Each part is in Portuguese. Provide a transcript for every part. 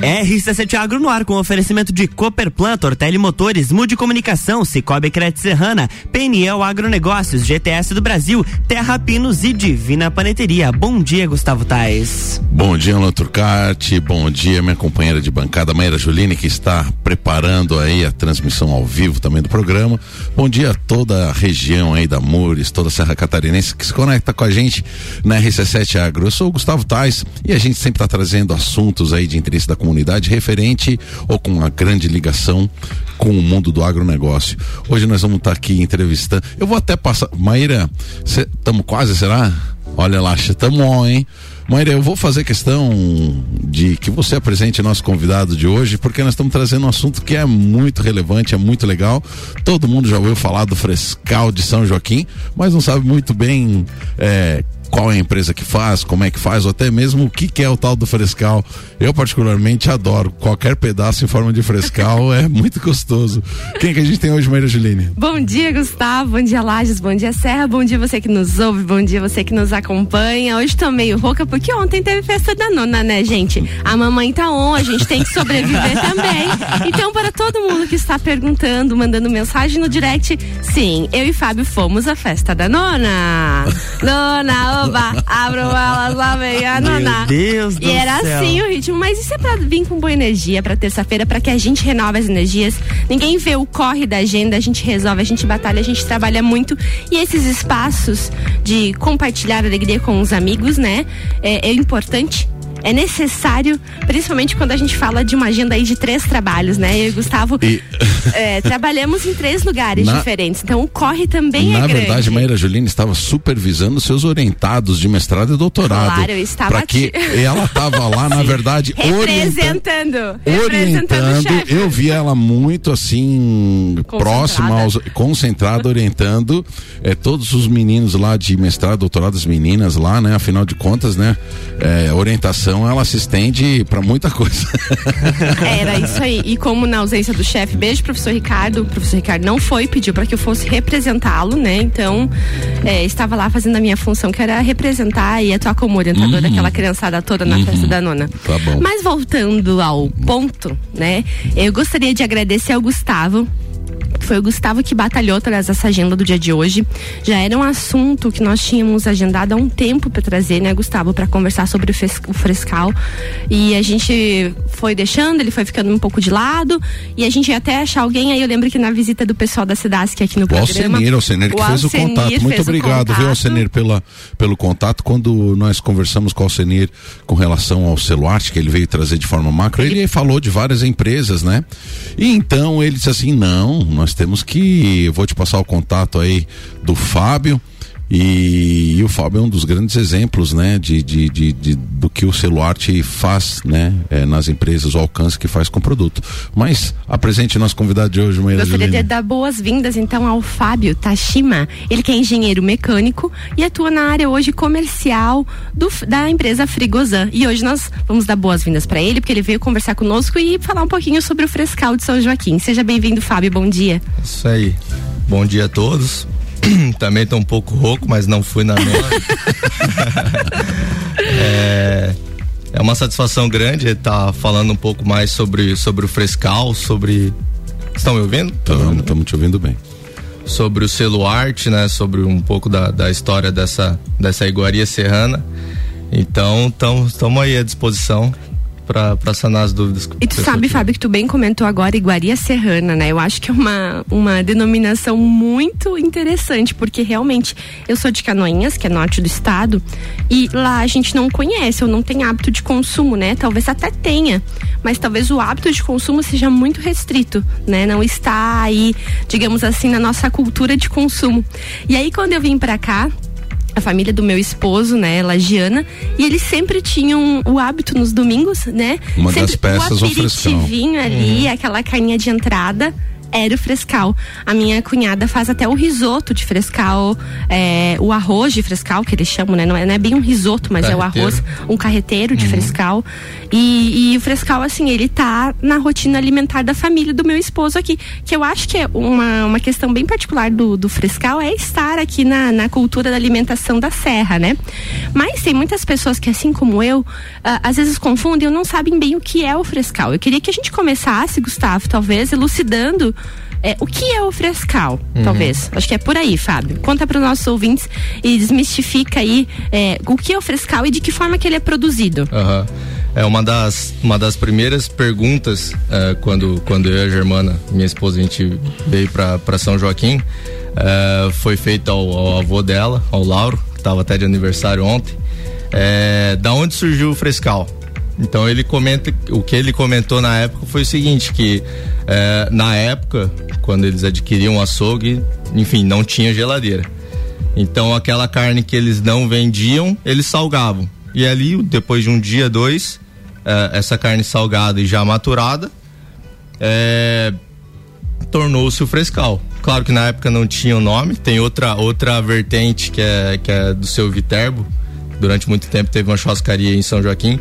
RC7 Agro no ar com oferecimento de Cooperplan, Tortelli Motores, Mude Comunicação, Cicobi Crédito Serrana, PNL Agronegócios, GTS do Brasil, Terra Pinos e Divina Paneteria. Bom dia, Gustavo Tais. Bom dia, Alan Turcati. Bom dia, minha companheira de bancada, Maíra Juline, que está preparando aí a transmissão ao vivo também do programa. Bom dia a toda a região aí da Mures, toda a Serra Catarinense que se conecta com a gente na RC7 Agro. Eu sou o Gustavo Tais e a gente sempre está trazendo assuntos aí de interesse da comunidade comunidade referente ou com uma grande ligação com o mundo do agronegócio. Hoje nós vamos estar tá aqui entrevistando. Eu vou até passar. Maíra, estamos quase, será? Olha lá, estamos on, hein? Maíra, eu vou fazer questão de que você apresente nosso convidado de hoje, porque nós estamos trazendo um assunto que é muito relevante, é muito legal. Todo mundo já ouviu falar do frescal de São Joaquim, mas não sabe muito bem é, qual é a empresa que faz, como é que faz, ou até mesmo o que, que é o tal do frescal. Eu particularmente adoro qualquer pedaço em forma de frescal, é muito gostoso. Quem que a gente tem hoje, Maria Juline? Bom dia, Gustavo, bom dia, Lages, bom dia, Serra, bom dia você que nos ouve, bom dia você que nos acompanha. Hoje tô meio rouca porque ontem teve festa da nona, né, gente? A mamãe tá on, a gente tem que sobreviver também. Então, para todo mundo que está perguntando, mandando mensagem no direct, sim, eu e Fábio fomos à festa da nona. Nona, oba, abro elas lá vem a noná. Meu Deus do E era céu. assim o ritmo, mas isso é pra vir com boa energia pra terça-feira, pra que a gente renove as energias. Ninguém vê o corre da agenda, a gente resolve, a gente batalha, a gente trabalha muito. E esses espaços de compartilhar alegria com os amigos, né? É, é importante é necessário, principalmente quando a gente fala de uma agenda aí de três trabalhos, né? Eu e Gustavo E- é, trabalhamos em três lugares Na- diferentes. Então o corre também Na é grande. verdade, Maíra Juline estava supervisando seus orientados de mestrado e doutorado. Claro, eu estava que aqui. e ela estava lá, na verdade, orientando. Representando. Representando o orientando, eu vi ela muito assim próxima, aos, concentrada, orientando eh, todos os meninos lá de mestrado, doutorado, as meninas lá, né? Afinal de contas, né? eh, orientação ela se estende para muita coisa. Era isso aí. E como na ausência do chefe, beijo, professor Ricardo. O professor Ricardo não foi, pediu para que eu fosse representá-lo, né? Então, é, estava lá fazendo a minha função, que era representar e atuar como orientador daquela criançada toda na festa da nona. Tá bom. Mas voltando ao ponto, né? Eu gostaria de agradecer ao Gustavo. Foi o Gustavo que batalhou atrás dessa agenda do dia de hoje. Já era um assunto que nós tínhamos agendado há um tempo para trazer, né, Gustavo, para conversar sobre o, fres- o frescal. E a gente foi deixando, ele foi ficando um pouco de lado. E a gente ia até achar alguém. Aí eu lembro que na visita do pessoal da Cidasc aqui no O programa. Alcenir, Alcenir que o fez o contato. Muito obrigado, viu, contato. Alcenir, pela, pelo contato. Quando nós conversamos com o Alcenir com relação ao Celuarte, que ele veio trazer de forma macro, ele, falou de várias empresas, né? E então ele disse assim: não, nós temos que. Vou te passar o contato aí do Fábio. E, e o Fábio é um dos grandes exemplos, né, de, de, de, de- do que o Celuarte faz, né, eh, nas empresas, o alcance que faz com o produto. Mas apresente nosso convidado de hoje, Maíra Gostaria de dar boas-vindas então ao Fábio Tashima. Ele que é engenheiro mecânico e atua na área hoje comercial do- da empresa Frigozan. E hoje nós vamos dar boas-vindas para ele, porque ele veio conversar conosco e falar um pouquinho sobre o frescal de São Joaquim. Seja bem-vindo, Fábio. Bom dia. Isso aí. Bom dia a todos. Também tô um pouco rouco, mas não fui na nona. é, é uma satisfação grande estar falando um pouco mais sobre, sobre o frescal, sobre. Estão me ouvindo? Estamos te ouvindo bem. Sobre o selo arte, né? Sobre um pouco da, da história dessa, dessa iguaria serrana. Então, estamos aí à disposição para sanar as dúvidas. E tu sabe. Fábio, que tu bem comentou agora Iguaria Serrana, né? Eu acho que é uma, uma denominação muito interessante, porque realmente eu sou de Canoinhas, que é norte do estado, e lá a gente não conhece ou não tem hábito de consumo, né? Talvez até tenha, mas talvez o hábito de consumo seja muito restrito, né? Não está aí, digamos assim, na nossa cultura de consumo. E aí quando eu vim pra cá, a família do meu esposo, né, lagiana, e eles sempre tinham o hábito nos domingos, né? Uma das sempre peças, o aperitivinho ali, aquela carninha de entrada. Era o frescal. A minha cunhada faz até o risoto de frescal, é, o arroz de frescal, que eles chamam, né? Não é, não é bem um risoto, mas carreteiro. é o arroz, um carreteiro de uhum. frescal. E, e, o frescal, assim, ele tá na rotina alimentar da família do meu esposo aqui. Que eu acho que é uma, uma questão bem particular do, do frescal é estar aqui na, na cultura da alimentação da serra, né? Mas tem muitas pessoas que, assim como eu, às vezes confundem ou não sabem bem o que é o frescal. Eu queria que a gente começasse, Gustavo, talvez, elucidando é, o que é o frescal, uhum. talvez? Acho que é por aí, Fábio. Conta para os nossos ouvintes e desmistifica aí é, o que é o frescal e de que forma que ele é produzido. Uhum. É uma das, uma das primeiras perguntas é, quando, quando eu e a Germana, minha esposa, a gente veio para São Joaquim, é, foi feita ao, ao, avô dela, ao Lauro, que estava até de aniversário ontem. É, da onde surgiu o frescal? Então ele comenta, o que ele comentou na época foi o seguinte, que é, na época, quando eles adquiriam açougue, enfim, não tinha geladeira. Então aquela carne que eles não vendiam, eles salgavam. E ali, depois de um dia, dois, é, essa carne salgada e já maturada, é, tornou-se o frescal. Claro que na época não tinha o nome, tem outra outra vertente que é, que é do seu Viterbo. Durante muito tempo teve uma churrascaria em São Joaquim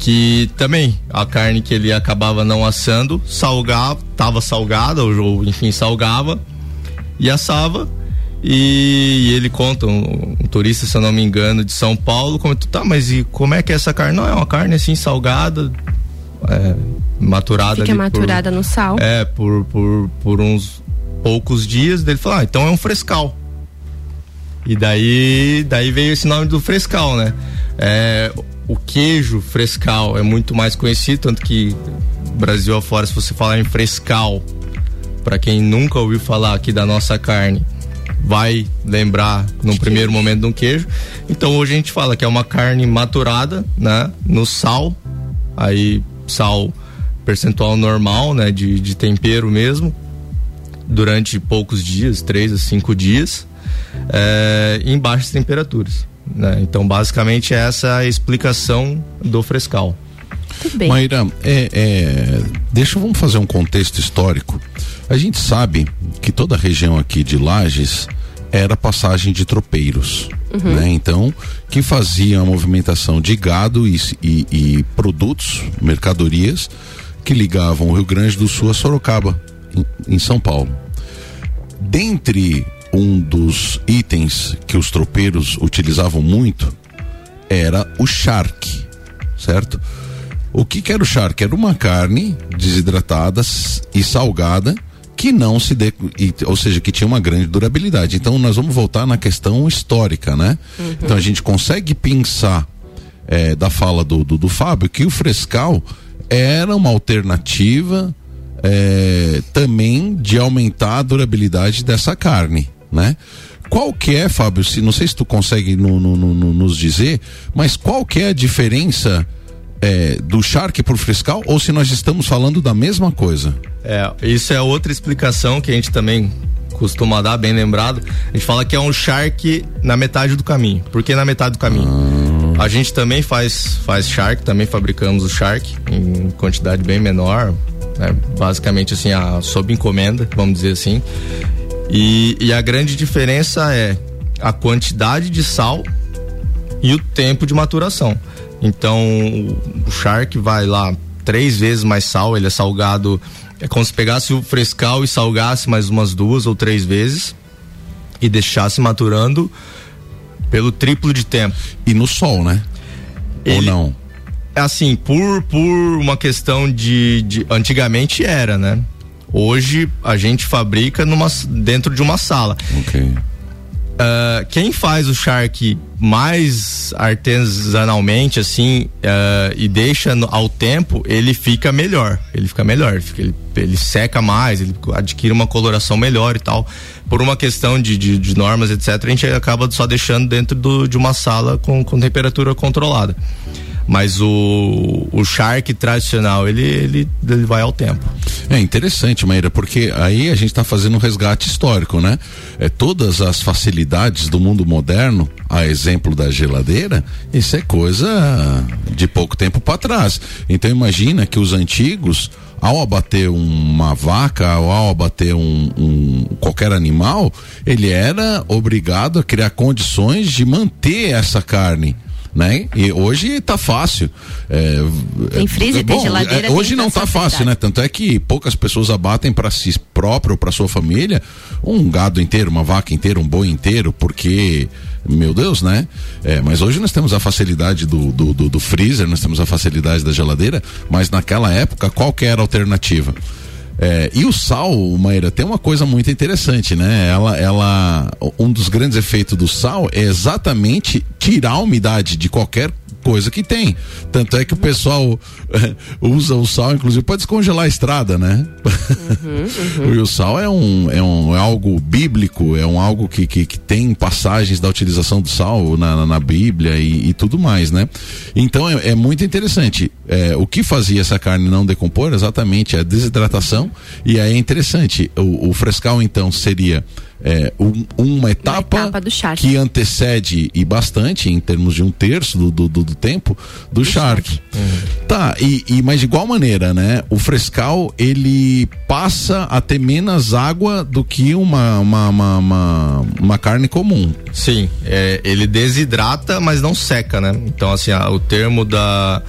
que também a carne que ele acabava não assando, salgava, tava salgada, ou, enfim, salgava e assava. E, ele conta, um, um, turista, se eu não me engano, de São Paulo, comentou, tá, mas e como é que é essa carne? Não, é uma carne assim, salgada, é, maturada. Fica maturada por, no sal. É, por, por, por uns poucos dias. Ele falou, ah, então é um frescal. E daí, daí veio esse nome do frescal, né? É, o queijo frescal é muito mais conhecido, tanto que Brasil afora, se você falar em frescal, para quem nunca ouviu falar aqui da nossa carne, vai lembrar num primeiro momento de um queijo. Então hoje a gente fala que é uma carne maturada, né, no sal, aí sal percentual normal, né, de, de tempero mesmo, durante poucos dias, três a cinco dias, é, em baixas temperaturas. Né? Então, basicamente, essa é a explicação do frescal. Maíra, é, é, deixa vamos fazer um contexto histórico. A gente sabe que toda a região aqui de Lages era passagem de tropeiros, uhum. né? Então, que fazia a movimentação de gado e, e, e, produtos, mercadorias que ligavam o Rio Grande do Sul a Sorocaba, em, em São Paulo. Dentre um dos itens que os tropeiros utilizavam muito era o charque, certo? O que, que era o charque? Era uma carne desidratada e salgada que não se de, ou seja, que tinha uma grande durabilidade. Então nós vamos voltar na questão histórica, né? Uhum. Então a gente consegue pensar é, da fala do, do, do Fábio que o frescal era uma alternativa é, também de aumentar a durabilidade dessa carne né? Qual que é, Fábio, se, não sei se tu consegue no, no, no, nos dizer, mas qual que é a diferença é, do charque por frescal ou se nós estamos falando da mesma coisa? É, isso é outra explicação que a gente também costuma dar, bem lembrado. A gente fala que é um charque na metade do caminho. Por que na metade do caminho? Ah. A gente também faz, faz charque, também fabricamos o charque em quantidade bem menor, né? basicamente assim, a, sob encomenda, vamos dizer assim. E, e a grande diferença é a quantidade de sal e o tempo de maturação. Então, o Shark vai lá três vezes mais sal, ele é salgado. É como se pegasse o frescal e salgasse mais umas duas ou três vezes e deixasse maturando pelo triplo de tempo. E no sol, né? Ele, ou não? Assim, por, por uma questão de, de. Antigamente era, né? Hoje a gente fabrica numa, dentro de uma sala. Uh, quem faz o Shark mais artesanalmente, assim, uh, e deixa no, ao tempo, ele fica melhor. Ele fica melhor, ele, fica, ele, ele, seca mais, ele adquire uma coloração melhor e tal. Por uma questão de, de, de normas, etc., a gente acaba só deixando dentro do, de uma sala com, com temperatura controlada. Mas o, o Shark tradicional, ele, ele, ele vai ao tempo. É interessante, Maíra, porque aí a gente está fazendo um resgate histórico, né? É, todas as facilidades do mundo moderno, a exemplo da geladeira, isso é coisa de pouco tempo para trás. Então imagina que os antigos ao abater uma vaca ou ao abater um, um, qualquer animal, ele era obrigado a criar condições de manter essa carne né? E hoje está fácil. É, tem freezer, bom, tem geladeira. É, hoje não está fácil, né? Tanto é que poucas pessoas abatem para si próprio ou para sua família um gado inteiro, uma vaca inteira, um boi inteiro, porque meu Deus, né? É, mas hoje nós temos a facilidade do, do, do, do freezer, nós temos a facilidade da geladeira, mas naquela época qual que era a alternativa? É, e o sal, Maíra, tem uma coisa muito interessante, né? Ela, ela, um dos grandes efeitos do sal é exatamente tirar a umidade de qualquer coisa que tem. Tanto é que o pessoal eh, usa o sal, inclusive, para descongelar a estrada, né? Uhum, uhum. e o sal é um, é um é algo bíblico, é um algo que, que, que tem passagens da utilização do sal na, na, na Bíblia e, e, tudo mais, né? Então é, é muito interessante. É, o que fazia essa carne não decompor exatamente a desidratação e aí é interessante. O, o frescal então seria é, um, uma etapa, uma etapa que antecede e bastante em termos de um terço do, do, do, do tempo do, do Shark. shark. Uhum. Tá, e, e mas de igual maneira, né? O frescal ele passa a ter menos água do que uma, uma, uma, uma, uma carne comum. Sim, é, ele desidrata, mas não seca, né? Então, assim, o termo da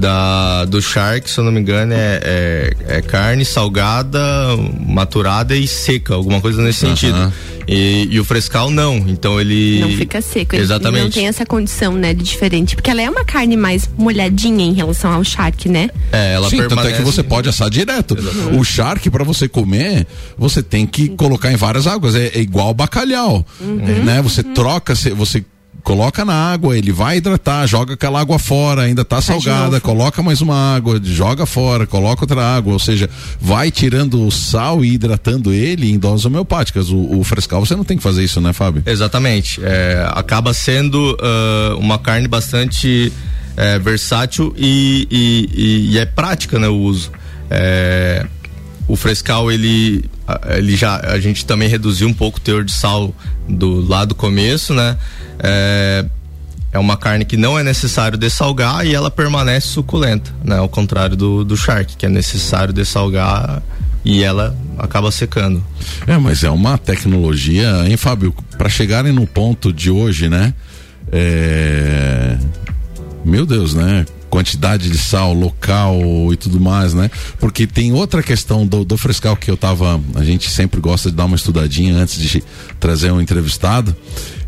da do Shark, se eu não me engano, é, é, é, carne salgada, maturada e seca, alguma coisa nesse uhum. sentido. E, e, o frescal não, então ele não fica seco. Exatamente. Ele não tem essa condição, né, de diferente, porque ela é uma carne mais molhadinha em relação ao Shark, né? É, ela Sim, permanece... tanto é que você pode assar direto. Exatamente. O Shark para você comer, você tem que colocar em várias águas, é, é igual bacalhau, uhum. né? Você troca, você coloca na água, ele vai hidratar, joga aquela água fora, ainda tá salgada, coloca mais uma água, joga fora, coloca outra água, ou seja, vai tirando o sal e hidratando ele em doses homeopáticas. O, o frescal você não tem que fazer isso, né, Fábio? Exatamente. É, acaba sendo uh, uma carne bastante é, versátil e, e, e, é prática, né, o uso. É, o frescal ele ele já a gente também reduziu um pouco o teor de sal do lá do começo, né? É, é uma carne que não é necessário dessalgar e ela permanece suculenta, né? Ao contrário do, do charque, que é necessário dessalgar e ela acaba secando. É, mas é uma tecnologia, hein, Fábio? Para chegarem no ponto de hoje, né? É... Meu Deus, né? quantidade de sal local e tudo mais, né? Porque tem outra questão do, do frescal que eu tava. A gente sempre gosta de dar uma estudadinha antes de trazer um entrevistado.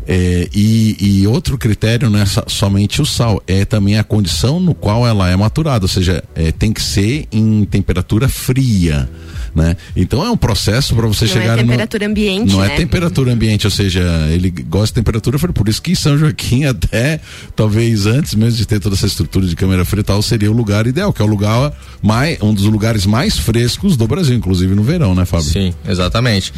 É, e, e, outro critério não é somente o sal, é também a condição no qual ela é maturada, ou seja, é, tem que ser em temperatura fria né? Então é um processo para você não é chegar é temperatura no, ambiente, Não é né? é temperatura ambiente, ou seja, ele gosta de temperatura fria, por isso que São Joaquim até talvez antes mesmo de ter toda essa estrutura de câmera fria tal, seria o lugar ideal, que é o lugar mais um dos lugares mais frescos do Brasil, inclusive no verão, né, Fábio? Sim, exatamente.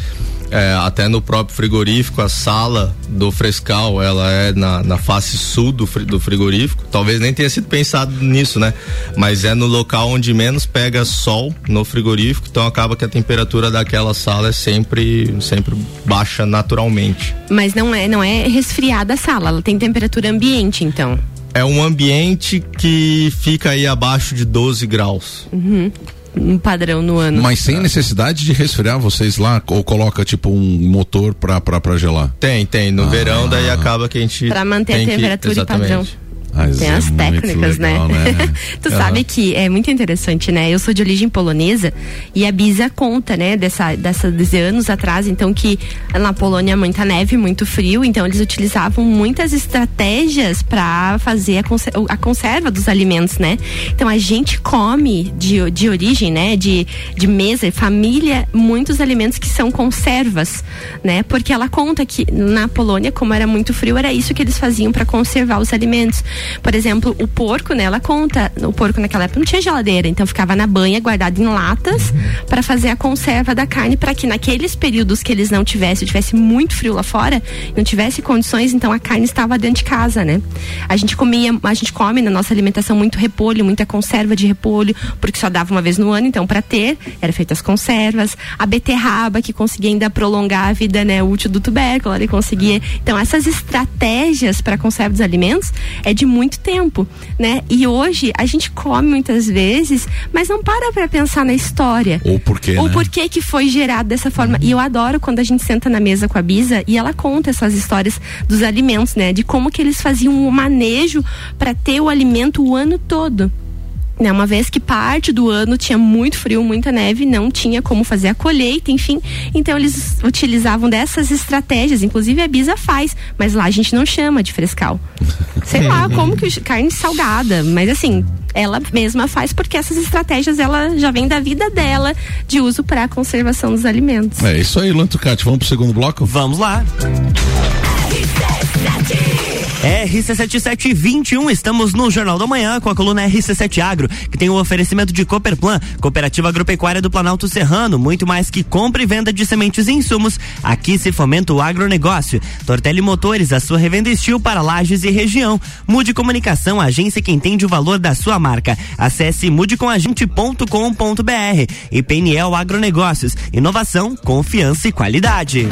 É, até no próprio frigorífico, a sala do frescal, ela é na, na face sul do, do frigorífico. Talvez nem tenha sido pensado nisso, né? Mas é no local onde menos pega sol no frigorífico, então acaba que a temperatura daquela sala é sempre, sempre baixa naturalmente. Mas não é, não é resfriada a sala, ela tem temperatura ambiente, então. É um ambiente que fica aí abaixo de 12 graus. Uhum um padrão no ano. Mas sem necessidade de resfriar vocês lá ou coloca tipo um motor pra, pra, pra gelar? Tem, tem. No ah. verão daí acaba que a gente. Pra manter a temperatura que, e padrão. Mas Tem é as técnicas, né? legal, né? né? tu sabe que é muito interessante, né? Eu sou de origem polonesa e a Bisa conta, né, dessa, dessa, desde anos atrás, então que na Polônia muita neve, muito frio, então eles utilizavam muitas estratégias para fazer a, conserva, a, conserva dos alimentos, né? Então a gente come de, de origem, né, de, de mesa, família, muitos alimentos que são conservas, né? Porque ela conta que na Polônia, como era muito frio, era isso que eles faziam para conservar os alimentos. Por exemplo, o porco, né? Ela conta, o porco naquela época não tinha geladeira, então ficava na banha, guardado em latas, para fazer a conserva da carne, para que naqueles períodos que eles não tivessem, tivesse muito frio lá fora, não tivesse condições, então a carne estava dentro de casa, né? A gente comia, a gente come na nossa alimentação muito repolho, muita conserva de repolho, porque só dava uma vez no ano, então para ter, era feitas conservas, a beterraba que conseguia ainda prolongar a vida, né, útil do tubérculo, ele conseguia. Então essas estratégias para conserva dos alimentos é de muito tempo, né? E hoje a gente come muitas vezes, mas não para para pensar na história. Ou por quê, Ou né? por que que foi gerado dessa forma. E eu adoro quando a gente senta na mesa com a Bisa e ela conta essas histórias dos alimentos, né? De como que eles faziam o manejo para ter o alimento o ano todo. Né, uma vez que parte do ano tinha muito frio, muita neve, não tinha como fazer a colheita, enfim. Então eles utilizavam dessas estratégias, inclusive a Bisa faz, mas lá a gente não chama de frescal. Sei lá, como que carne salgada, mas assim, ela mesma faz porque essas estratégias ela já vem da vida dela de uso para a conservação dos alimentos. É isso aí, Luan Tucati. Vamos pro segundo bloco? Vamos lá. RC7721, estamos no Jornal da Manhã com a coluna RC7 Agro, que tem o oferecimento de Cooperplan, Cooperativa Agropecuária do Planalto Serrano, muito mais que compra e venda de sementes e insumos. Aqui se fomenta o agronegócio. Tortelli Motores, a sua revenda estilo para lajes e região. Mude Comunicação, agência que entende o valor da sua marca. Acesse mudecomagente.com.br e PNL Agronegócios, inovação, confiança e qualidade.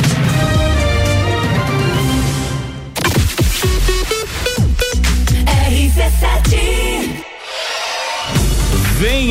Vem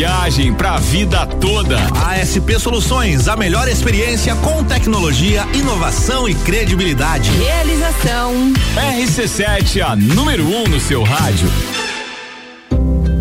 viagem, para a vida toda. ASP Soluções, a melhor experiência com tecnologia, inovação e credibilidade. Realização. RC7, a número 1 um no seu rádio.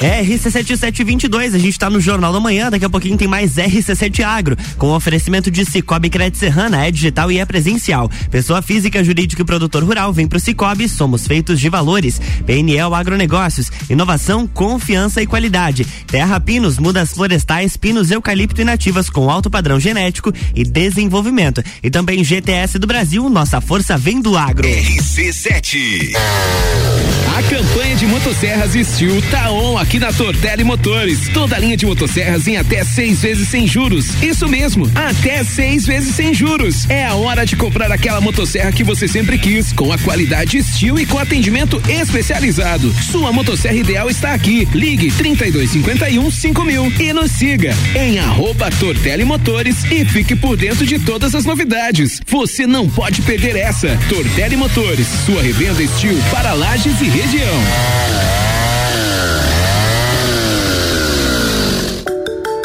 RC7722, a gente tá no Jornal da Manhã, daqui a pouquinho tem mais RC7 Agro, com oferecimento de Cicobi Crédito Serrana, é digital e é presencial. Pessoa física, jurídica e produtor rural, vem pro Cicobi, somos feitos de valores. PNL Agronegócios, inovação, confiança e qualidade. Terra Pinos, mudas florestais, pinos, eucalipto e nativas com alto padrão genético e desenvolvimento. E também GTS do Brasil, nossa força vem do agro. RC7. A campanha de motosserras Steel tá on aqui na Tortelli Motores. Toda linha de motosserras em até seis vezes sem juros. Isso mesmo, até seis vezes sem juros. É a hora de comprar aquela motosserra que você sempre quis, com a qualidade Steel e com atendimento especializado. Sua motosserra ideal está aqui. Ligue 3251 5000 e nos siga em arroba Tortelli Motores e fique por dentro de todas as novidades. Você não pode perder essa. Tortelli Motores, sua revenda Steel para lajes e região.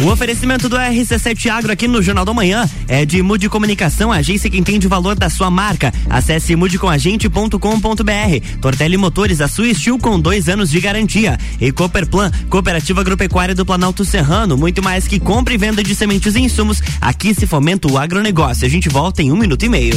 O oferecimento do RC7 Agro aqui no Jornal da Manhã é de Mude Comunicação, agência que entende o valor da sua marca. Acesse mudecomagente.com.br. Tortelli Motores, a sua estilo com dois anos de garantia. E Cooperplan, Cooperativa Agropecuária do Planalto Serrano. Muito mais que compra e venda de sementes e insumos. Aqui se fomenta o agronegócio. A gente volta em um minuto e meio.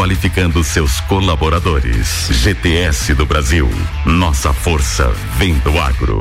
qualificando seus colaboradores. GTS do Brasil. Nossa força vem do agro.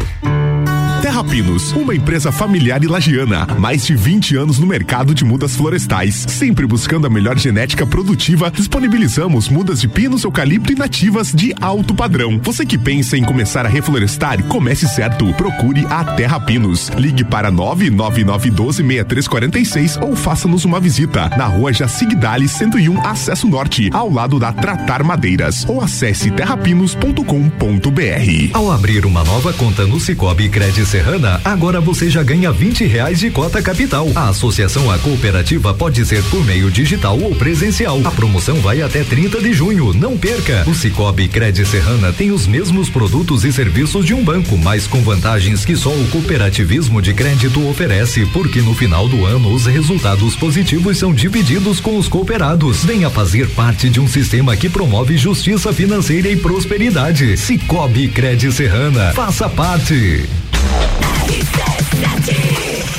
Terra Pinos, uma empresa familiar e lagiana, mais de 20 anos no mercado de mudas florestais, sempre buscando a melhor genética produtiva, disponibilizamos mudas de pinos, eucalipto e nativas de alto padrão. Você que pensa em começar a reflorestar, comece certo. Procure a Terra Pinos. Ligue para 999126346 ou faça-nos uma visita na rua Jacigdali 101, acesso norte, ao lado da Tratar Madeiras, ou acesse terrapinos.com.br. Ao abrir uma nova conta no Cicobi Credit Serrana, agora você já ganha 20 reais de cota capital. A associação à cooperativa pode ser por meio digital ou presencial. A promoção vai até 30 de junho. Não perca! O Cicobi Cred Serrana tem os mesmos produtos e serviços de um banco, mas com vantagens que só o cooperativismo de crédito oferece, porque no final do ano os resultados positivos são divididos com os cooperados. Venha fazer parte de um sistema que promove justiça financeira e prosperidade. Cicobi Cred Serrana. Faça parte.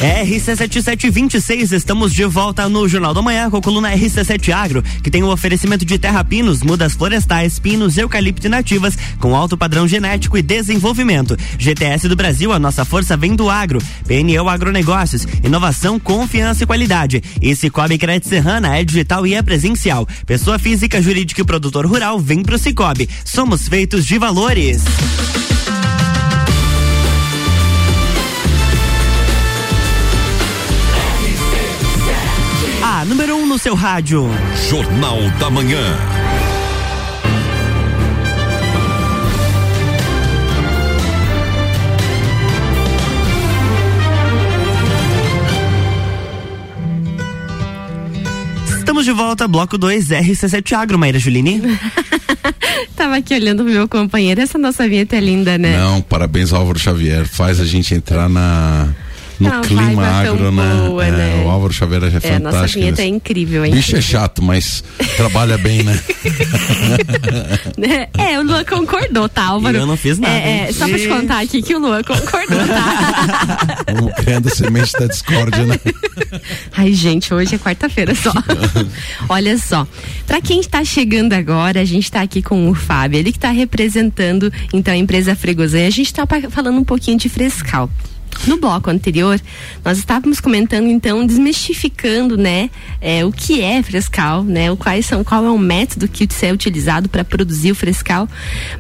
RC7726, estamos de volta no Jornal da Manhã com a coluna RC7 Agro, que tem o um oferecimento de terra pinos, mudas florestais, pinos, eucalipto nativas, com alto padrão genético e desenvolvimento. GTS do Brasil, a nossa força vem do agro. PNL Agronegócios, inovação, confiança e qualidade. E Cicobi Crédito Serrana é digital e é presencial. Pessoa física, jurídica e produtor rural, vem pro Cicobi. Somos feitos de valores. No seu rádio. Jornal da Manhã. Estamos de volta, bloco 2, RC7 Agro, Maíra Juline. Tava aqui olhando o meu companheiro, essa nossa vinheta é linda, né? Não, parabéns Álvaro Xavier, faz a gente entrar na no Não, clima agro, né? Boa, é, né? O Álvaro Xavier é, é fantástico. Nossa vinheta é incrível, hein? Bicho é chato, mas trabalha bem, né? é, o Luan concordou, tá, Álvaro? Eu não fiz nada. É, é, só pra te contar aqui que o Luan concordou, tá? Vamos criando semente da discórdia, né? Ai, gente, hoje é quarta-feira só. Olha só, pra quem está chegando agora, a gente tá aqui com o Fábio, ele que tá representando, então, a empresa Fregosan. A gente tá falando um pouquinho de frescal. No bloco anterior, nós estávamos comentando, então, desmistificando, né, é, o que é frescal, né, o quais são, qual é o método que é utilizado para produzir o frescal.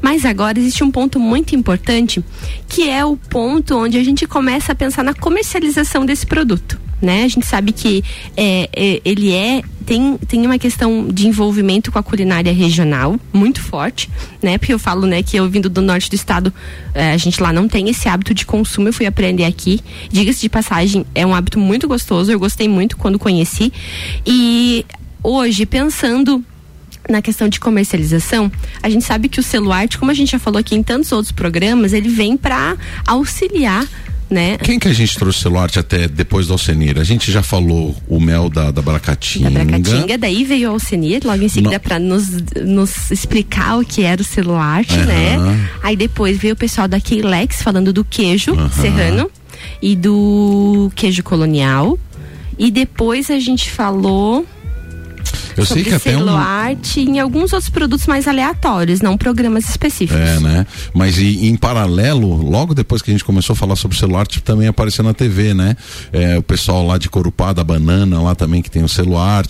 Mas agora existe um ponto muito importante, que é o ponto onde a gente começa a pensar na comercialização desse produto né? A gente sabe que é, é, ele é tem, tem uma questão de envolvimento com a culinária regional muito forte, né? Porque eu falo, né, que eu vindo do norte do estado, é, a gente lá não tem esse hábito de consumo, eu fui aprender aqui. Diga-se de passagem, é um hábito muito gostoso, eu gostei muito quando conheci. E hoje, pensando na questão de comercialização, a gente sabe que o celular, como a gente já falou aqui em tantos outros programas, ele vem para auxiliar né? Quem que a gente trouxe o Celularte até depois do Alcenir? A gente já falou o mel da, da Bracatinga. Da Bracatinga, daí veio o Alcenir, logo em seguida para nos, nos explicar o que era o Celularte, uhum. né? Aí depois veio o pessoal da Keilex falando do queijo uhum. serrano e do queijo colonial. E depois a gente falou Eu sei que até um- celulite e em alguns outros produtos mais aleatórios, não programas específicos. É, né? Mas e, em paralelo, logo depois que a gente começou a falar sobre celular, tipo, também apareceu na TV, né? É, o pessoal lá de Corupá, da Banana, lá também que tem o celular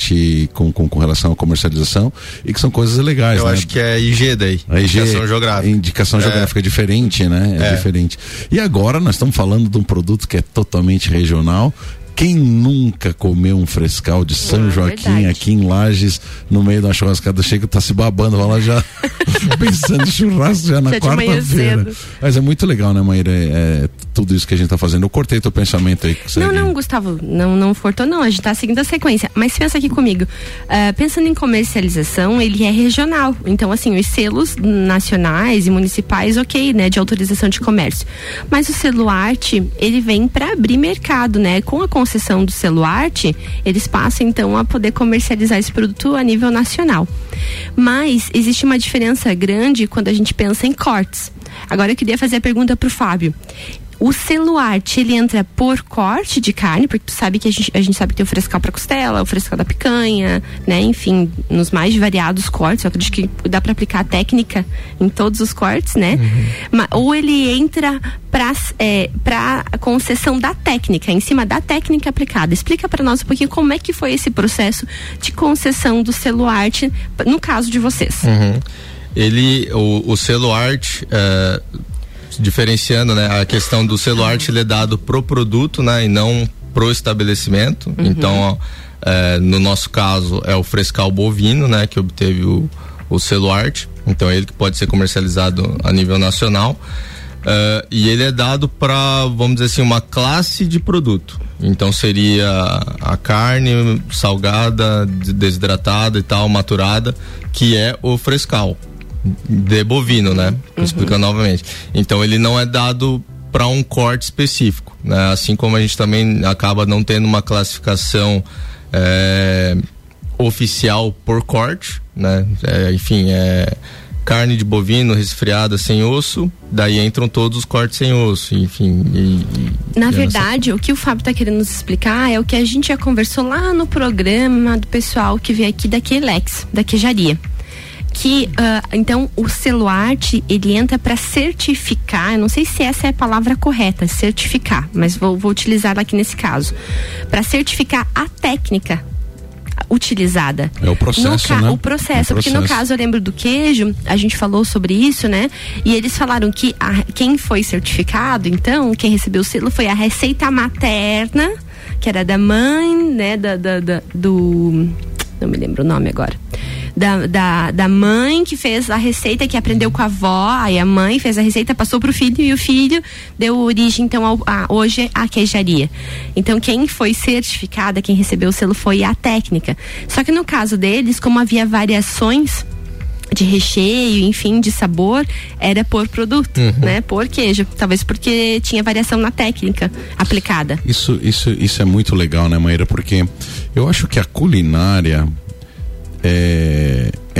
com, com, com relação à comercialização e que são coisas legais, Eu né? acho que é IG daí. A IG, indicação geográfica. Indicação É. geográfica é diferente, né? É, É. diferente. E agora nós estamos falando de um produto que é totalmente regional. Quem nunca comeu um frescal de São Ah, Joaquim verdade. aqui em Lages, no meio da churrascada, chega, tá se babando, vai lá já pensando em churrasco já na quarta-feira. Mas é muito legal, né, Maíra? É, é tudo isso que a gente tá fazendo. Eu cortei teu pensamento aí. Não, não, Gustavo, não, não fortou, não. A gente tá seguindo a sequência. Mas pensa aqui comigo. Ah, pensando em comercialização, ele é regional. Então, assim, os selos nacionais e municipais, ok, né? De autorização de comércio. Mas o selo arte, ele vem para abrir mercado, né? Com a concessão do selo arte, eles passam, então, a poder comercializar esse produto a nível nacional. Mas existe uma diferença grande quando a gente pensa em cortes. Agora eu queria fazer a pergunta pro Fábio. O celuarte, ele entra por corte de carne, porque tu sabe que a gente, a gente sabe que tem o frescal para costela, o frescal da picanha, né? Enfim, nos mais variados cortes. Eu acredito que dá para aplicar a técnica em todos os cortes, né? Ma- ou ele entra para é, para concessão da técnica, em cima da técnica aplicada. Explica para nós um pouquinho como é que foi esse processo de concessão do celuarte no caso de vocês. Uhum. Ele, o, o arte, é, diferenciando, né, a questão do selo arte ele é dado pro produto, né, e não pro estabelecimento. Então, ó, é, no nosso caso é o frescal bovino, né, que obteve o, o selo arte. Então, ele que pode ser comercializado a nível nacional. É, e ele é dado para, vamos dizer assim, uma classe de produto. Então seria a carne salgada, de- desidratada e tal, maturada, que é o frescal de bovino, né? Explicando novamente. Então ele não é dado para um corte específico, né? Assim como a gente também acaba não tendo uma classificação é, oficial por corte, né? É, enfim, é carne de bovino resfriada sem osso, daí entram todos os cortes sem osso, enfim. e- e- Na verdade, o que o Fábio está querendo nos explicar é o que a gente já conversou lá no programa do pessoal que veio aqui da Quelex, da queijaria. Que, ah, então, o celuarte, ele entra para certificar, eu não sei se essa é a palavra correta, certificar, mas vou, vou utilizar aqui nesse caso. Para certificar a técnica utilizada. É o processo, ca- né? O processo, o porque no processo. caso eu lembro do queijo, a gente falou sobre isso, né? E eles falaram que a- quem foi certificado, então, quem recebeu o selo foi a receita materna, que era da mãe, né? Da, da- da- do. Não me lembro o nome agora. Da, da, da mãe que fez a receita, que aprendeu com a avó, aí a mãe fez a receita, passou pro filho e o filho deu origem, então, ao, a, hoje à queijaria. Então, quem foi certificada, quem recebeu o selo foi a técnica. Só que no caso deles, como havia variações de recheio, enfim, de sabor, era por produto, Uhum. né? Por queijo. Talvez porque tinha variação na técnica aplicada. Isso, isso, isso é muito legal, né, Maíra? Porque eu acho que a culinária é,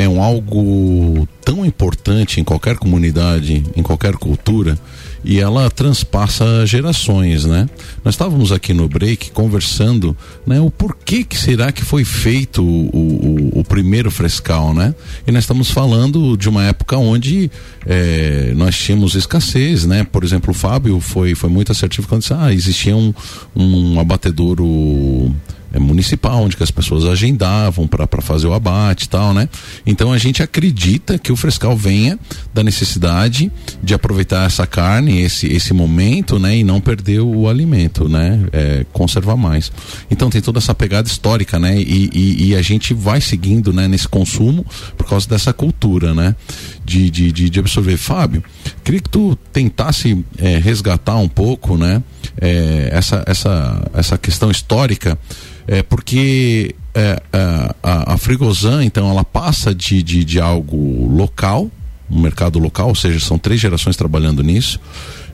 é um algo tão importante em qualquer comunidade, em qualquer cultura, e ela transpassa gerações, né? Nós estávamos aqui no break conversando, né? O porquê que será que foi feito o, o, o primeiro frescal, né? E nós estamos falando de uma época onde eh, nós tínhamos escassez, né? Por exemplo, o Fábio foi, foi muito assertivo quando disse, ah, existia um, um abatedouro é, municipal, onde as pessoas agendavam para fazer o abate e tal, né? Então a gente acredita que o frescal venha da necessidade de aproveitar essa carne, esse, esse momento, né? E não perder o alimento, né? É, conservar mais. Então tem toda essa pegada histórica, né? E, e, e a gente vai seguindo, né? Nesse consumo por causa dessa cultura, né? De, de, de, de absorver. Fábio, queria que tu tentasse é, resgatar um pouco, né? É, essa, essa, essa questão histórica é porque é, a, a, a Frigosan, então, ela passa de, de, de algo local, um mercado local, ou seja, são três gerações trabalhando nisso,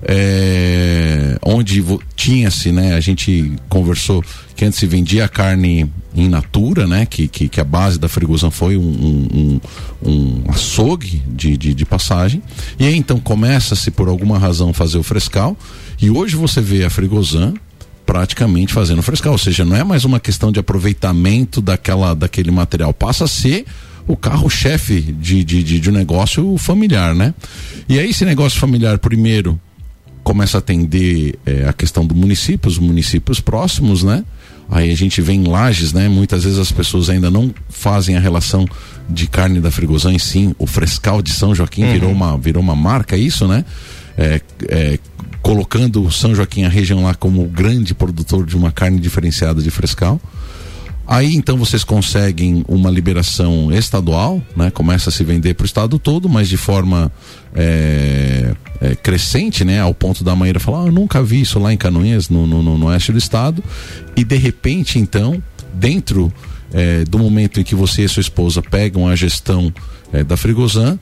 é, onde tinha-se, né, a gente conversou que antes se vendia a carne in natura, né, que, que, que a base da Frigosan foi um, um, um, açougue de, de, de passagem, e aí então começa-se por alguma razão fazer o frescal, e hoje você vê a Frigosan praticamente fazendo frescal, ou seja, não é mais uma questão de aproveitamento daquela, daquele material, passa a ser o carro-chefe de, de, de, de um negócio familiar, né? E aí esse negócio familiar, primeiro, começa a atender é, a questão do município, os municípios próximos, né? Aí a gente vê em lajes, né? Muitas vezes as pessoas ainda não fazem a relação de carne da Frigosan e sim o frescal de São Joaquim Uhum. virou uma virou uma marca isso, né? É, é, colocando São Joaquim a região lá como o grande produtor de uma carne diferenciada de frescal. Aí então vocês conseguem uma liberação estadual, né? Começa a se vender para o estado todo, mas de forma é, é, crescente, né? Ao ponto da Maíra falar, ah, eu nunca vi isso lá em Canoinhas, no, no, no- no oeste do estado. E de repente, então, dentro é, do momento em que você e sua esposa pegam a gestão da Frigosan,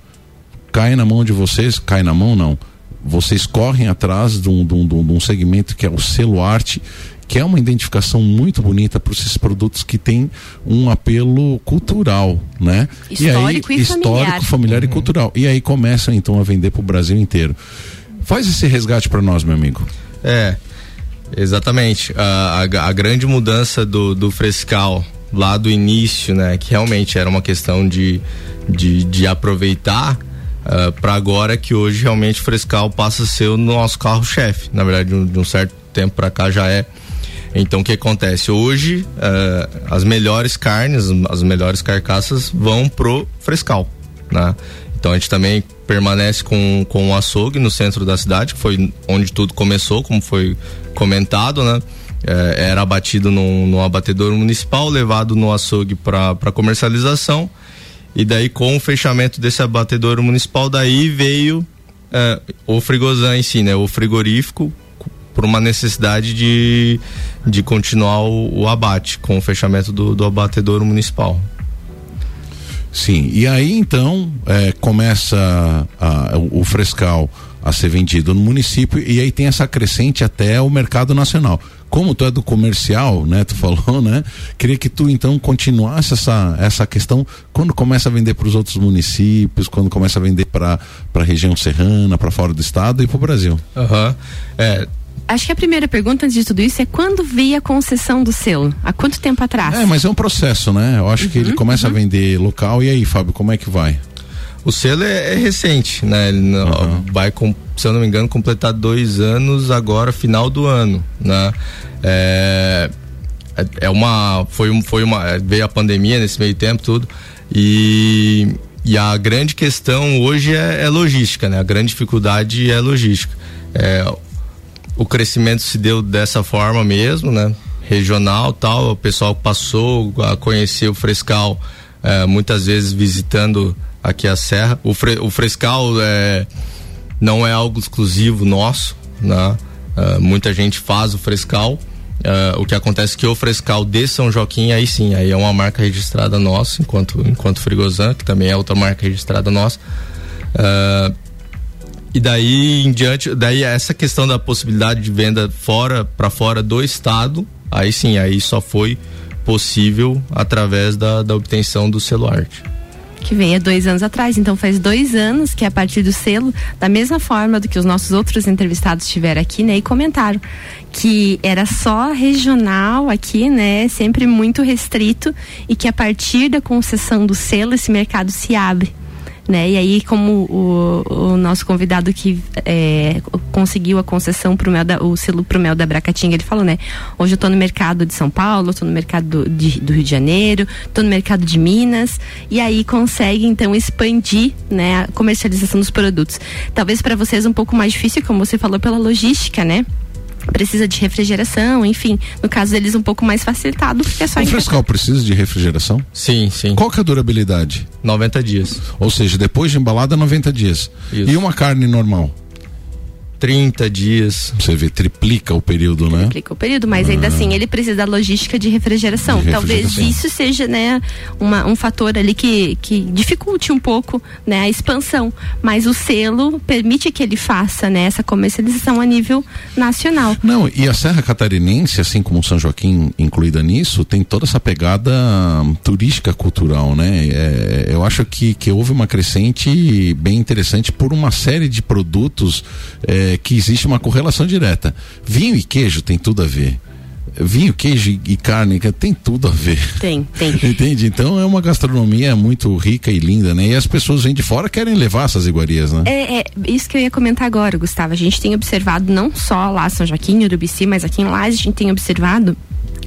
cai na mão de vocês, cai na mão não. Vocês correm atrás de um, de um- de um- segmento que é o selo arte, que é uma identificação muito bonita para esses produtos que têm um apelo cultural, né? Histórico e histórico, familiar. familiar e cultural. E aí começam então a vender para o Brasil inteiro. Faz esse resgate para nós, meu amigo. É, exatamente. A, a- a grande mudança do, do frescal lá do início, né, que realmente era uma questão de, de, de aproveitar para agora que hoje realmente frescal passa a ser o nosso carro-chefe. Na verdade, de um, de um certo tempo para cá já é. Então o que acontece? Hoje ah, as melhores carnes, as melhores carcaças vão pro frescal, né? Então a gente também permanece com, com o açougue no centro da cidade, que foi onde tudo começou, como foi comentado, né? Eh, era abatido num, num abatedouro municipal, levado no açougue para comercialização. E daí, com o fechamento desse abatedouro municipal, daí veio eh, o frigosan em si, né? O frigorífico, por uma necessidade de, de continuar o, o abate, com o fechamento do, do abatedouro municipal. Sim, e aí então é, começa a- o, o frescal a ser vendido no município e aí tem essa crescente até o mercado nacional. Como tu é do comercial, né? Tu falou, né? Queria que tu então continuasse essa, essa questão quando começa a vender para os outros municípios, quando começa a vender para a região serrana, para fora do estado e para o Brasil. Aham. É, Acho que a primeira pergunta antes de tudo isso é quando veio a concessão do selo? Há quanto tempo atrás? É, mas é um processo, né? Eu acho que ele começa a vender local e aí, Fábio, como é que vai? O selo é, é recente, né? Ele não- vai, com, se eu não me engano, completar dois anos agora, final do ano, né? É, é- é uma, foi, um- foi uma, é, veio a pandemia nesse meio tempo, tudo, e, e a grande questão hoje é, é logística, né? A grande dificuldade é logística. É, o crescimento se deu dessa forma mesmo, né? Regional tal, o pessoal passou a conhecer o Frescal eh, muitas vezes visitando aqui a Serra. O, fre- o Frescal é, não é algo exclusivo nosso, né? Eh, muita gente faz o Frescal. Eh, o que acontece é que o Frescal de São Joaquim, aí sim, aí é uma marca registrada nossa, enquanto, enquanto Frigosan, que também é outra marca registrada nossa. Eh, e daí em diante, daí essa questão da possibilidade de venda fora para fora do estado, aí sim, aí só foi possível através da, da obtenção do arte. Que veio há dois anos atrás. Então faz dois anos que é a partir do selo, da mesma forma do que os nossos outros entrevistados estiveram aqui, né? E comentaram que era só regional aqui, né? Sempre muito restrito e que a partir da concessão do selo esse mercado se abre. Né? E aí, como o, o nosso convidado que é, conseguiu a concessão pro mel da, o selo pro mel da Bracatinga, ele falou, né? Hoje eu tô no mercado de São Paulo, tô no mercado do, de- do Rio de Janeiro, tô no mercado de Minas, e aí consegue então expandir, né, a comercialização dos produtos. Talvez para vocês um pouco mais difícil, como você falou, pela logística, né? Precisa de refrigeração, enfim. No caso deles, um pouco mais facilitado, porque é só O frescal precisa de refrigeração? Sim, sim. Qual que é a durabilidade? 90 dias. Ou seja, depois de embalada, 90 dias. E uma carne normal? 30 dias. Você vê, triplica o período, né? Triplica o período, mas ainda Ah. assim ele precisa da logística de refrigeração. De Talvez refrigeração. isso seja, né, uma- um fator ali que, que dificulte um pouco, né, a expansão. Mas o selo permite que ele faça, né, essa comercialização a nível nacional. Não, e a Serra Catarinense, assim como São Joaquim incluída nisso, tem toda essa pegada turística cultural, né? É, eu acho que, que houve uma crescente bem interessante por uma série de produtos é, que existe uma correlação direta. Vinho e queijo tem tudo a ver. vinho, queijo e carne, tem tudo a ver. Tem, tem. Entende? Então é uma gastronomia muito rica e linda, né? E as pessoas vêm de fora querem levar essas iguarias, né? É, é, isso que eu ia comentar agora, Gustavo. A gente tem observado não só lá São Joaquim, Urubici, mas aqui em Lages a gente tem observado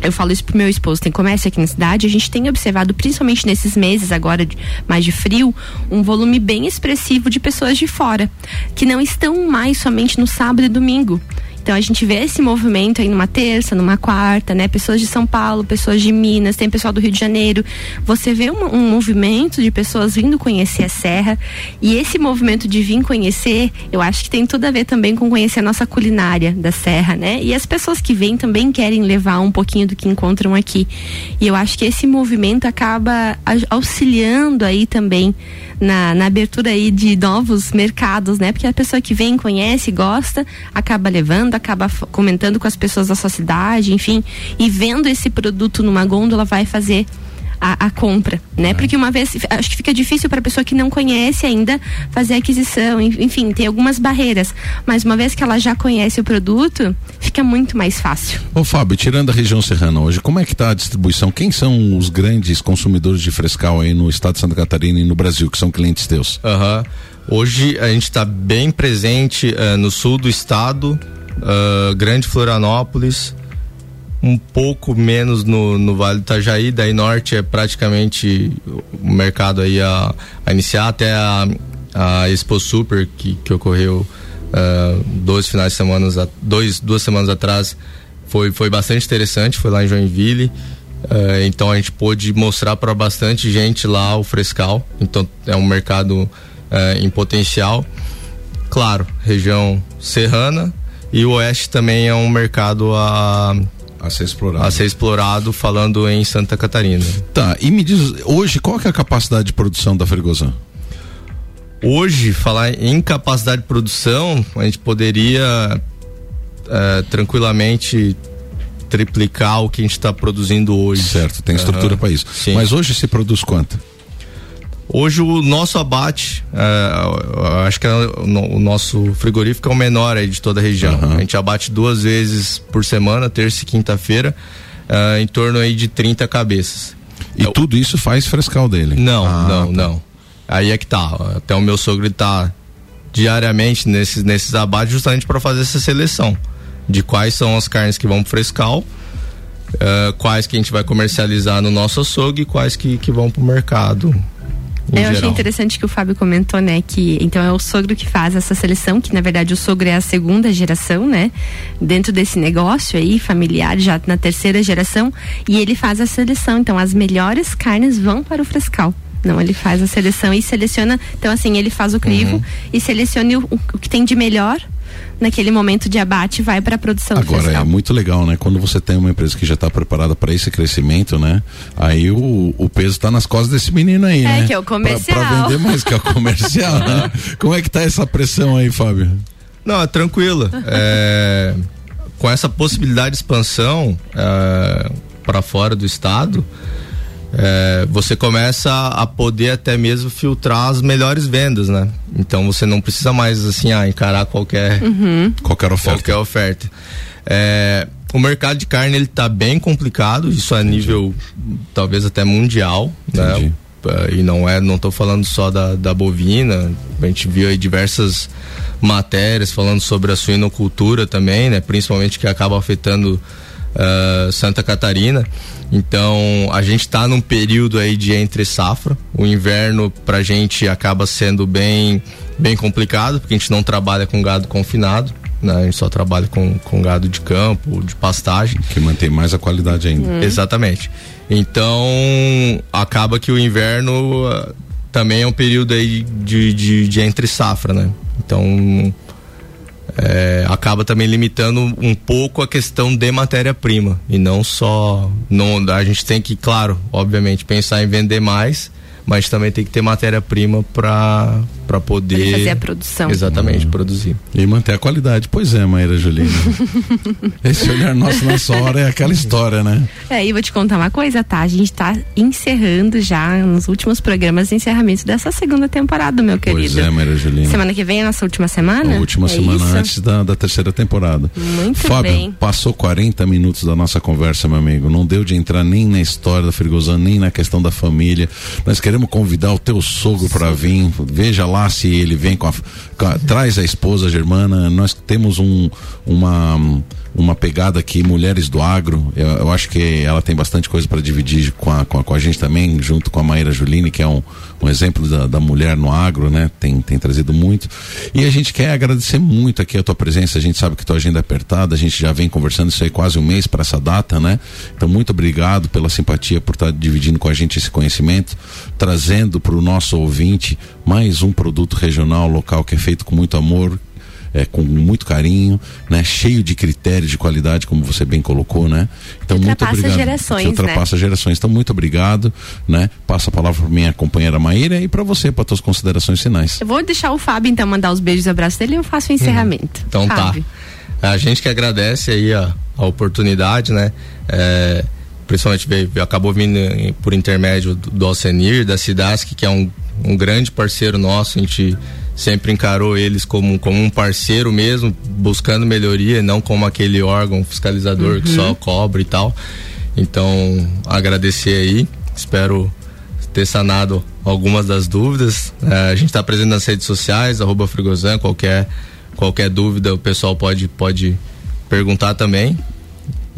eu falo isso pro meu esposo, tem comércio aqui na cidade, a gente tem observado, principalmente nesses meses agora de, mais de frio, um volume bem expressivo de pessoas de fora, que não estão mais somente no sábado e domingo. Então a gente vê esse movimento aí numa terça, numa quarta, né? Pessoas de São Paulo, pessoas de Minas, tem pessoal do Rio de Janeiro. Você vê um, um movimento de pessoas vindo conhecer a Serra e esse movimento de vir conhecer, eu acho que tem tudo a ver também com conhecer a nossa culinária da Serra, né? E as pessoas que vêm também querem levar um pouquinho do que encontram aqui. E eu acho que esse movimento acaba auxiliando aí também na, na abertura aí de novos mercados, né? Porque a pessoa que vem, conhece, gosta, acaba levando, acaba comentando com as pessoas da sua cidade, enfim, e vendo esse produto numa gôndola vai fazer a, a, compra, né? Porque uma vez acho que fica difícil para a pessoa que não conhece ainda fazer a aquisição, enfim, tem algumas barreiras, mas uma vez que ela já conhece o produto, fica muito mais fácil. Ô Fábio, tirando a região serrana hoje, como é que está a distribuição? Quem são os grandes consumidores de frescal aí no estado de Santa Catarina e no Brasil, que são clientes teus? Aham. Uhum. Hoje a gente está bem presente uh, no sul do estado, uh, Grande Florianópolis, um pouco menos no, no Vale do Itajaí, daí norte é praticamente o mercado aí a, a iniciar até a, a Expo Super que, que ocorreu uh, dois finais de semana, dois, duas semanas atrás foi, foi bastante interessante, foi lá em Joinville. Uh, então a gente pôde mostrar para bastante gente lá o frescal. Então é um mercado uh, em potencial. Claro, região serrana e o oeste também é um mercado a a ser explorado. A ser explorado falando em Santa Catarina. Tá, e me diz, hoje qual que é a capacidade de produção da Fregosan? Hoje, falar em capacidade de produção, a gente poderia é, tranquilamente triplicar o que a gente está produzindo hoje. Certo, tem estrutura uhum. para isso. Sim. Mas hoje se produz quanto? Hoje o nosso abate, é, acho que é o nosso frigorífico é o menor aí de toda a região. Uhum. A gente abate duas vezes por semana, terça e quinta-feira, é, em torno aí de 30 cabeças. E é, tudo isso faz frescal dele? Não, ah, não, tá. não. Aí é que tá. Até o meu sogro tá diariamente nesses, nesses abates justamente para fazer essa seleção de quais são as carnes que vão pro frescal, uh, quais que a gente vai comercializar no nosso açougue e quais que, que vão pro mercado eu geral. achei interessante que o Fábio comentou, né, que então é o sogro que faz essa seleção, que na verdade o sogro é a segunda geração, né, dentro desse negócio aí familiar, já na terceira geração, e ele faz a seleção. Então as melhores carnes vão para o frescal. Não, ele faz a seleção e seleciona. Então, assim, ele faz o crivo uhum. e seleciona o, o que tem de melhor naquele momento de abate vai para a produção Agora é muito legal, né? Quando você tem uma empresa que já está preparada para esse crescimento, né? Aí o, o peso está nas costas desse menino aí, é, né? que é o comercial. Para vender mais que é o comercial. né? Como é que tá essa pressão aí, Fábio? Não, é tranquilo. É, com essa possibilidade de expansão é, para fora do estado, é, você começa a poder até mesmo filtrar as melhores vendas, né? Então você não precisa mais assim ah, encarar qualquer uhum. qualquer oferta. Qualquer oferta. É, o mercado de carne ele tá bem complicado, isso a nível talvez até mundial, né? Entendi. né? E não é, não estou falando só da, da bovina, a gente viu aí diversas matérias falando sobre a suinocultura também, né? Principalmente que acaba afetando uh, Santa Catarina. Então a gente está num período aí de entre safra. O inverno para a gente acaba sendo bem, bem complicado, porque a gente não trabalha com gado confinado. Né? A gente só trabalha com, com gado de campo, de pastagem. Que mantém mais a qualidade ainda. Uhum. Exatamente. Então acaba que o inverno uh, também é um período aí de, de, de entre safra, né? Então é, acaba também limitando um pouco a questão de matéria-prima e não só não a gente tem que claro obviamente pensar em vender mais mas também tem que ter matéria-prima para para poder Pra fazer a produção. Exatamente, produzir. E manter a qualidade. Pois é, Maíra Juliana. Esse olhar nosso nessa hora é aquela história, né? É, e vou te contar uma coisa, tá? A gente tá encerrando já nos últimos programas de encerramento dessa segunda temporada, meu querido. Pois é, Maíra Juliana. Semana que vem é a nossa última semana? A última É semana isso? antes da, da terceira temporada. Muito Fábio, bem. passou 40 minutos da nossa conversa, meu amigo. Não deu de entrar nem na história da Frigosana, nem na questão da família. Nós queremos convidar o teu sogro para vir. Veja lá se ele vem com a, com a- Traz a esposa germana. Nós temos um, uma. Uma pegada aqui, Mulheres do Agro. Eu, eu acho que ela tem bastante coisa para dividir com a, com, a, com a gente também, junto com a Maíra Juline, que é um, um exemplo da, da mulher no agro, né? Tem, tem trazido muito. E a gente quer agradecer muito aqui a tua presença. A gente sabe que tua agenda é apertada, a gente já vem conversando isso aí quase um mês para essa data, né? Então, muito obrigado pela simpatia por estar dividindo com a gente esse conhecimento, trazendo para o nosso ouvinte mais um produto regional, local, que é feito com muito amor, é, com muito carinho, né? Cheio de critérios de qualidade, como você bem colocou, né? Então, muito Ultrapassa obrigado. gerações, Que ultrapassa gerações. Então, muito obrigado, né? Passo a palavra para minha companheira Maíra e para você, para tuas considerações finais. Eu vou deixar o Fábio então mandar os beijos e abraços dele e eu faço o encerramento. Então Fábio. tá. A gente que agradece aí a, a oportunidade, né? É, principalmente veio, acabou vindo por intermédio do, do Alcenir, da Cidasc, que é um, um grande parceiro nosso, a gente sempre encarou eles como, como um parceiro mesmo, buscando melhoria, não como aquele órgão fiscalizador que Uhum. só cobra e tal. Então, agradecer aí, espero ter sanado algumas das dúvidas. É, a gente está presente nas redes sociais, arroba Frigozan, qualquer, qualquer dúvida o pessoal pode, pode perguntar também.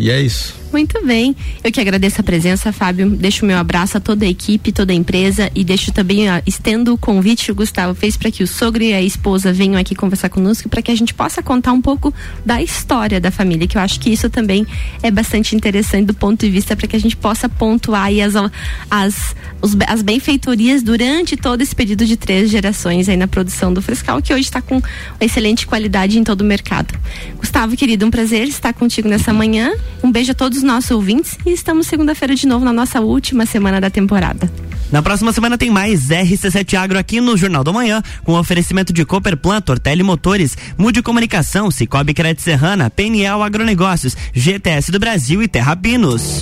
E é isso. Muito bem. Eu que agradeço a presença, Fábio. Deixo o meu abraço a toda a equipe, toda a empresa e deixo também, ó, estendo o convite que o Gustavo fez para que o sogro e a esposa venham aqui conversar conosco para que a gente possa contar um pouco da história da família, que eu acho que isso também é bastante interessante do ponto de vista para que a gente possa pontuar aí as, as, os- as benfeitorias durante todo esse período de três gerações aí na produção do Frescal, que hoje está com excelente qualidade em todo o mercado. Gustavo, querido, um prazer estar contigo nessa manhã. Um beijo a todos os nossos ouvintes e estamos segunda-feira de novo na nossa última semana da temporada. Na próxima semana tem mais RC7 Agro aqui no Jornal da Manhã, com oferecimento de Cooperplan, Tortelli Motores, Mude Comunicação, Cicobi Crédito Serrana, PNL Agronegócios, GTS do Brasil e Terra Pinos.